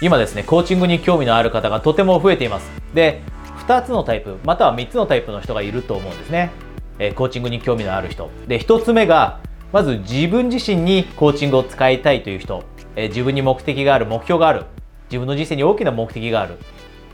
今ですね、コーチングに興味のある方がとても増えています。で、2つのタイプ、または3つのタイプの人がいると思うんですね。え、コーチングに興味のある人。で、1つ目が、まず自分自身にコーチングを使いたいという人。え、自分に目的がある、目標がある。自分の人生に大きな目的がある。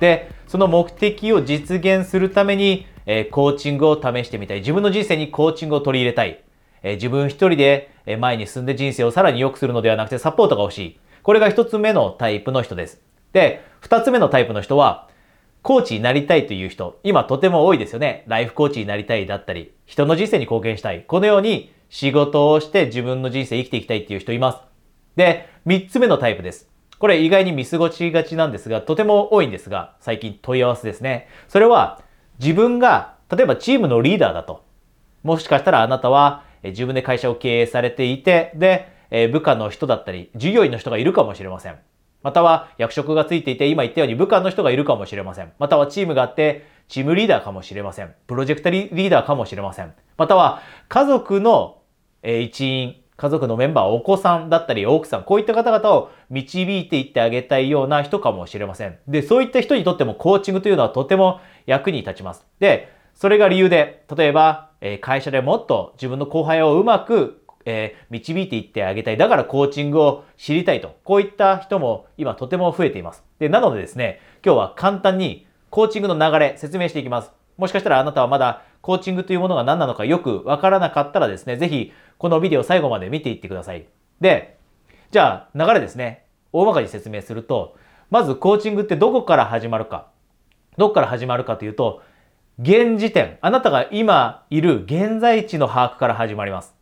で、その目的を実現するために、え、コーチングを試してみたい。自分の人生にコーチングを取り入れたい。え自分一人で前に進んで人生をさらに良くするのではなくてサポートが欲しい。これが一つ目のタイプの人です。で、二つ目のタイプの人は、コーチになりたいという人、今とても多いですよね。ライフコーチになりたいだったり、人の人生に貢献したい。このように仕事をして自分の人生生きていきたいっていう人います。で、三つ目のタイプです。これ意外に見過ごしがちなんですが、とても多いんですが、最近問い合わせですね。それは、自分が、例えばチームのリーダーだと。もしかしたらあなたは自分で会社を経営されていて、で、え部下の人だったり、従業員の人がいるかもしれません。または役職がついていて、今言ったように部下の人がいるかもしれません。またはチームがあって、チームリーダーかもしれません。プロジェクトリーダーかもしれません。または家族の一員、家族のメンバー、お子さんだったり奥さん、こういった方々を導いていってあげたいような人かもしれません。で、そういった人にとってもコーチングというのはとても役に立ちます。で、それが理由で、例えば、会社でもっと自分の後輩をうまくえー、導いていってあげたい。だからコーチングを知りたいと。こういった人も今とても増えています。で、なのでですね、今日は簡単にコーチングの流れ説明していきます。もしかしたらあなたはまだコーチングというものが何なのかよくわからなかったらですね、ぜひこのビデオ最後まで見ていってください。で、じゃあ流れですね。大まかに説明すると、まずコーチングってどこから始まるか。どこから始まるかというと、現時点、あなたが今いる現在地の把握から始まります。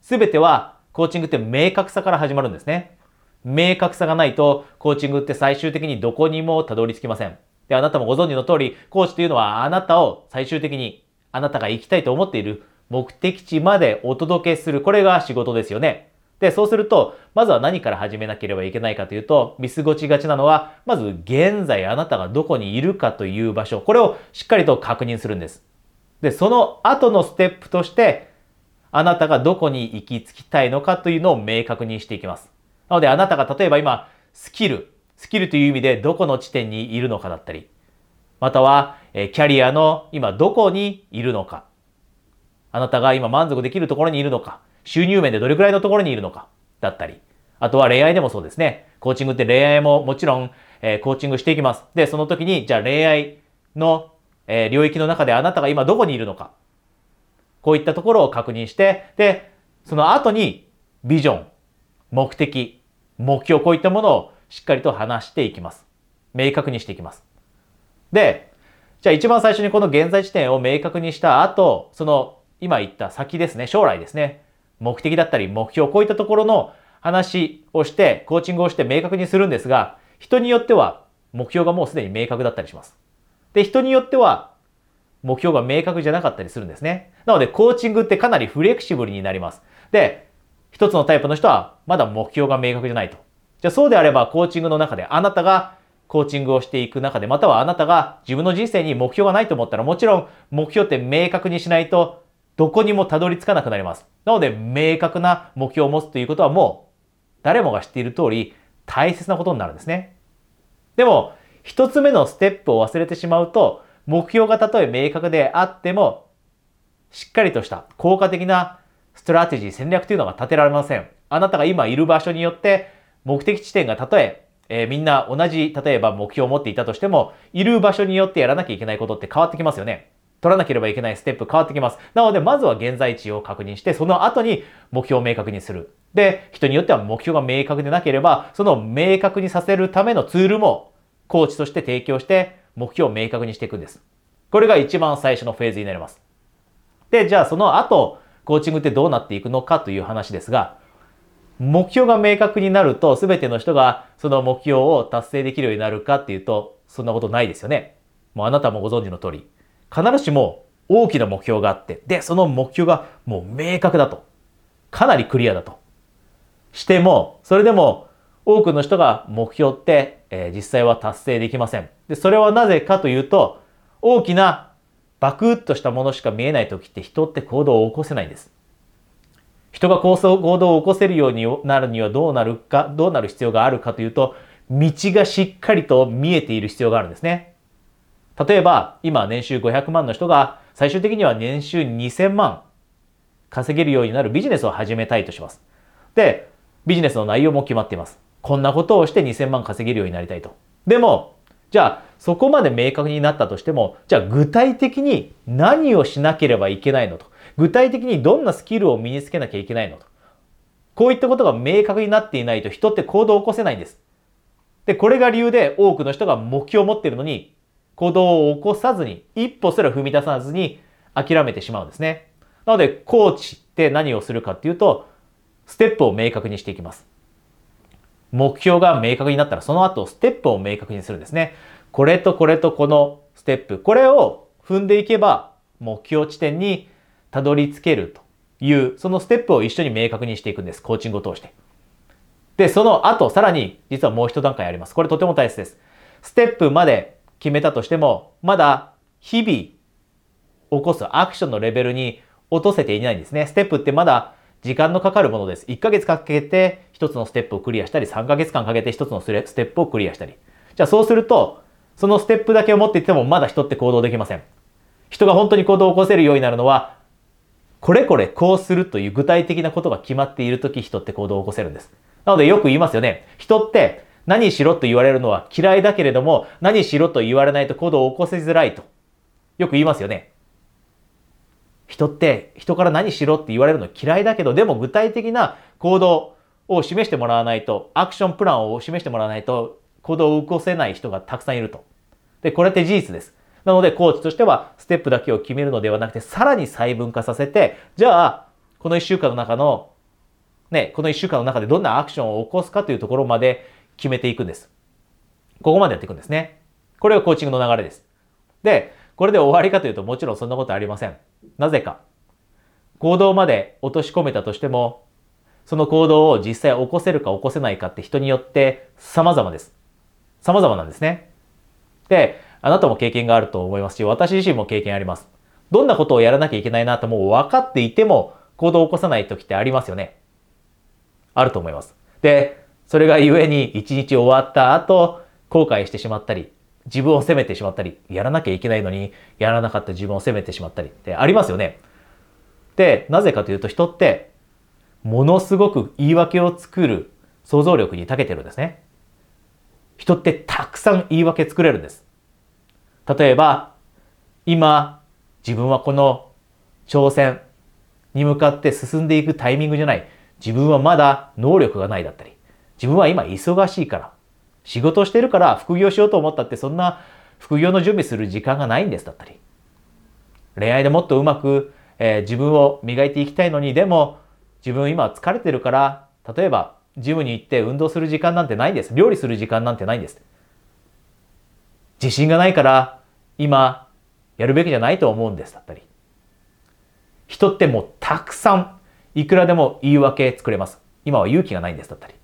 すべてはコーチングって明確さから始まるんですね。明確さがないと、コーチングって最終的にどこにもたどり着きません。で、あなたもご存知の通り、コーチというのはあなたを最終的に、あなたが行きたいと思っている目的地までお届けする。これが仕事ですよね。で、そうすると、まずは何から始めなければいけないかというと、見過ごしがちなのは、まず現在あなたがどこにいるかという場所、これをしっかりと確認するんです。で、その後のステップとして、あなたがどこに行き着きたいのかというのを明確にしていきます。なのであなたが例えば今、スキル、スキルという意味でどこの地点にいるのかだったり、または、えキャリアの今どこにいるのか、あなたが今満足できるところにいるのか、収入面でどれくらいのところにいるのか、だったり、あとは恋愛でもそうですね。コーチングって恋愛ももちろん、え、コーチングしていきます。で、その時に、じゃあ恋愛の、え、領域の中であなたが今どこにいるのか。こういったところを確認して、で、その後にビジョン、目的、目標、こういったものをしっかりと話していきます。明確にしていきます。で、じゃあ一番最初にこの現在地点を明確にした後、その今言った先ですね、将来ですね、目的だったり目標、こういったところの話をして、コーチングをして明確にするんですが、人によっては目標がもうすでに明確だったりします。で、人によっては目標が明確じゃなかったりするんですね。なので、コーチングってかなりフレキシブルになります。で、一つのタイプの人はまだ目標が明確じゃないと。じゃあそうであれば、コーチングの中であなたがコーチングをしていく中で、またはあなたが自分の人生に目標がないと思ったら、もちろん目標って明確にしないと、どこにもたどり着かなくなります。なので、明確な目標を持つということはもう、誰もが知っている通り、大切なことになるんですね。でも、一つ目のステップを忘れてしまうと、目標がたとえ明確であっても、しっかりとした効果的なストラテジー、戦略というのが立てられません。あなたが今いる場所によって、目的地点がたとええー、みんな同じ、例えば目標を持っていたとしても、いる場所によってやらなきゃいけないことって変わってきますよね。取らなければいけないステップ変わってきます。なので、まずは現在地を確認して、その後に目標を明確にする。で、人によっては目標が明確でなければ、その明確にさせるためのツールも、コーチとして提供して、目標を明確にしていくんです。これが一番最初のフェーズになります。で、じゃあその後、コーチングってどうなっていくのかという話ですが、目標が明確になると全ての人がその目標を達成できるようになるかっていうと、そんなことないですよね。もうあなたもご存知の通り、必ずしも大きな目標があって、で、その目標がもう明確だと。かなりクリアだと。しても、それでも多くの人が目標って、えー、実際は達成できません。で、それはなぜかというと、大きなバクッとしたものしか見えない時って人って行動を起こせないんです。人が行動を起こせるようになるにはどうなるか、どうなる必要があるかというと、道がしっかりと見えている必要があるんですね。例えば、今年収500万の人が最終的には年収2000万稼げるようになるビジネスを始めたいとします。で、ビジネスの内容も決まっています。こんなことをして2000万稼げるようになりたいと。でも、じゃあ、そこまで明確になったとしても、じゃあ具体的に何をしなければいけないのと。具体的にどんなスキルを身につけなきゃいけないのと。こういったことが明確になっていないと人って行動を起こせないんです。で、これが理由で多くの人が目標を持っているのに、行動を起こさずに、一歩すら踏み出さずに諦めてしまうんですね。なので、コーチって何をするかっていうと、ステップを明確にしていきます。目標が明確になったら、その後、ステップを明確にするんですね。これとこれとこのステップ、これを踏んでいけば、目標地点にたどり着けるという、そのステップを一緒に明確にしていくんです。コーチングを通して。で、その後、さらに、実はもう一段階あります。これとても大切です。ステップまで決めたとしても、まだ日々起こすアクションのレベルに落とせていないんですね。ステップってまだ時間のかかるものです。1ヶ月かけて1つのステップをクリアしたり、3ヶ月間かけて1つのステップをクリアしたり。じゃあそうすると、そのステップだけを持っていてもまだ人って行動できません。人が本当に行動を起こせるようになるのは、これこれこうするという具体的なことが決まっているとき人って行動を起こせるんです。なのでよく言いますよね。人って何しろと言われるのは嫌いだけれども、何しろと言われないと行動を起こせづらいと。よく言いますよね。人って人から何しろって言われるの嫌いだけど、でも具体的な行動を示してもらわないと、アクションプランを示してもらわないと行動を起こせない人がたくさんいると。で、これって事実です。なので、コーチとしては、ステップだけを決めるのではなくて、さらに細分化させて、じゃあ、この一週間の中の、ね、この一週間の中でどんなアクションを起こすかというところまで決めていくんです。ここまでやっていくんですね。これがコーチングの流れです。で、これで終わりかというと、もちろんそんなことありません。なぜか。行動まで落とし込めたとしても、その行動を実際起こせるか起こせないかって人によって様々です。様々なんですね。で、あなたも経験があると思いますし、私自身も経験あります。どんなことをやらなきゃいけないなともう分かっていても行動を起こさない時ってありますよね。あると思います。で、それがゆえに一日終わった後、後悔してしまったり、自分を責めてしまったり、やらなきゃいけないのに、やらなかった自分を責めてしまったりってありますよね。で、なぜかというと人って、ものすごく言い訳を作る想像力に長けてるんですね。人ってたくさん言い訳作れるんです。例えば、今、自分はこの挑戦に向かって進んでいくタイミングじゃない。自分はまだ能力がないだったり。自分は今忙しいから。仕事をしてるから副業しようと思ったってそんな副業の準備する時間がないんですだったり。恋愛でもっとうまく、えー、自分を磨いていきたいのに、でも自分今疲れてるから、例えばジムに行って運動する時間なんてないんです。料理する時間なんてないんです。自信がないから今やるべきじゃないと思うんですだったり。人ってもうたくさんいくらでも言い訳作れます。今は勇気がないんですだったり。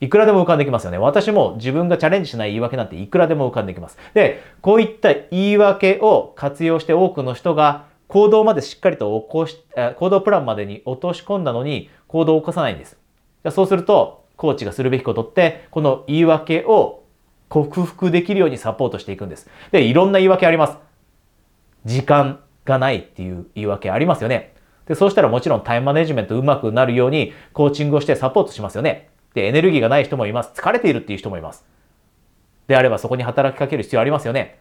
いくらでも浮かんできますよね。私も自分がチャレンジしない言い訳なんていくらでも浮かんできます。で、こういった言い訳を活用して多くの人が行動までしっかりと起こし、行動プランまでに落とし込んだのに行動を起こさないんです。そうすると、コーチがするべきことって、この言い訳を克服できるようにサポートしていくんです。で、いろんな言い訳あります。時間がないっていう言い訳ありますよね。で、そうしたらもちろんタイムマネジメントうまくなるようにコーチングをしてサポートしますよね。で、エネルギーがない人もいます。疲れているっていう人もいます。であればそこに働きかける必要ありますよね。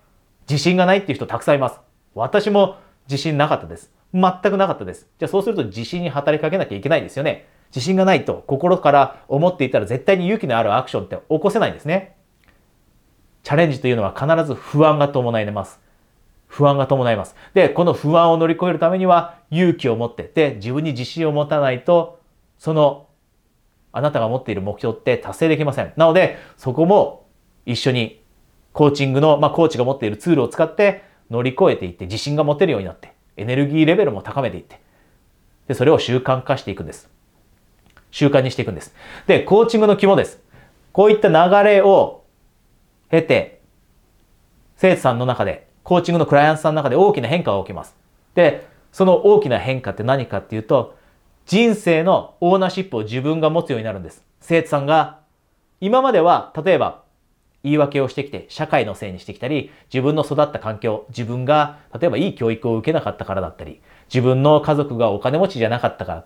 自信がないっていう人たくさんいます。私も自信なかったです。全くなかったです。じゃあそうすると自信に働きかけなきゃいけないですよね。自信がないと心から思っていたら絶対に勇気のあるアクションって起こせないんですね。チャレンジというのは必ず不安が伴います。不安が伴います。で、この不安を乗り越えるためには勇気を持ってで、自分に自信を持たないと、そのあなたが持っている目標って達成できません。なので、そこも一緒にコーチングの、まあ、コーチが持っているツールを使って乗り越えていって自信が持てるようになって、エネルギーレベルも高めていって、で、それを習慣化していくんです。習慣にしていくんです。で、コーチングの肝です。こういった流れを経て、生徒さんの中で、コーチングのクライアントさんの中で大きな変化が起きます。で、その大きな変化って何かっていうと、人生のオーナーシップを自分が持つようになるんです。生徒さんが今までは例えば言い訳をしてきて社会のせいにしてきたり自分の育った環境自分が例えばいい教育を受けなかったからだったり自分の家族がお金持ちじゃなかったから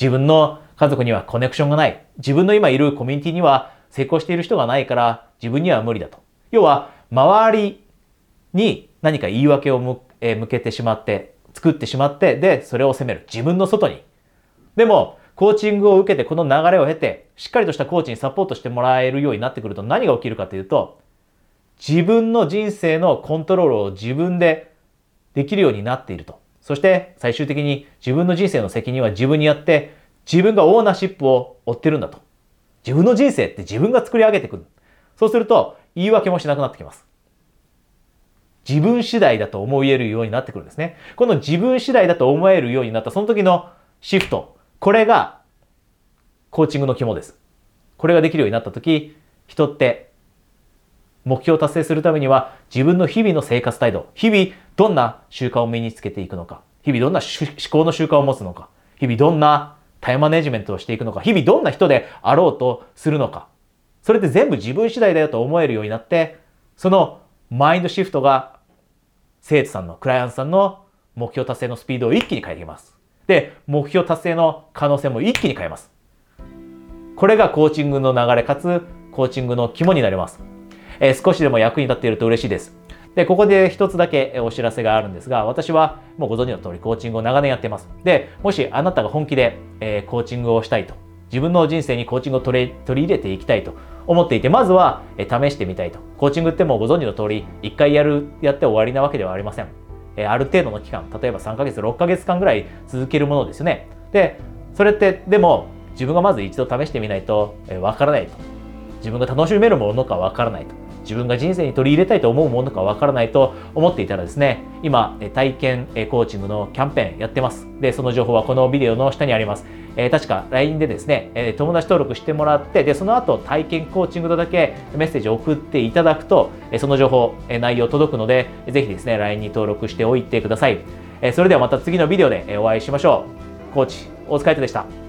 自分の家族にはコネクションがない自分の今いるコミュニティには成功している人がないから自分には無理だと要は周りに何か言い訳を向けてしまって作ってしまってでそれを責める自分の外にでもコーチングを受けてこの流れを経てしっかりとしたコーチにサポートしてもらえるようになってくると何が起きるかというと自分の人生のコントロールを自分でできるようになっていると。そして最終的に自分の人生の責任は自分にあって自分がオーナーシップを負ってるんだと。自分の人生って自分が作り上げてくる。そうすると言い訳もしなくなってきます。自分次第だと思えるようになってくるんですね。この自分次第だと思えるようになったその時のシフト。これがコーチングの肝です。これができるようになった時、人って目標を達成するためには自分の日々の生活態度、日々どんな習慣を身につけていくのか、日々どんな思考の習慣を持つのか、日々どんなタイムマネジメントをしていくのか、日々どんな人であろうとするのか、それって全部自分次第だよと思えるようになって、そのマインドシフトが生徒さんの、クライアントさんの目標達成のスピードを一気に変えていきます。で、目標達成の可能性も一気に変えます。これがコーチングの流れかつコーチングの肝になります。えー、少しでも役に立っていると嬉しいです。で、ここで一つだけお知らせがあるんですが、私はもうご存知の通りコーチングを長年やってます。で、もしあなたが本気で、えー、コーチングをしたいと、自分の人生にコーチングを取り取り入れていきたいと思っていて、まずは、えー、試してみたいと。コーチングってもうご存知の通り、一回やる、やって終わりなわけではありません。え、ある程度の期間、例えば3ヶ月、6ヶ月間ぐらい続けるものですよね。で、それって、でも、自分がまず一度試してみないとわからないと。自分が楽しめるものかわからないと。自分が人生に取り入れたいと思うものかわからないと思っていたらですね、今、体験コーチングのキャンペーンやってます。で、その情報はこのビデオの下にあります。え、確か LINE でですね、え友達登録してもらって、で、その後体験コーチングとだけメッセージを送っていただくと、えその情報、え内容届くので、ぜひですね、LINE に登録しておいてください。えそれではまた次のビデオでお会いしましょう。コーチ、大塚海人でした。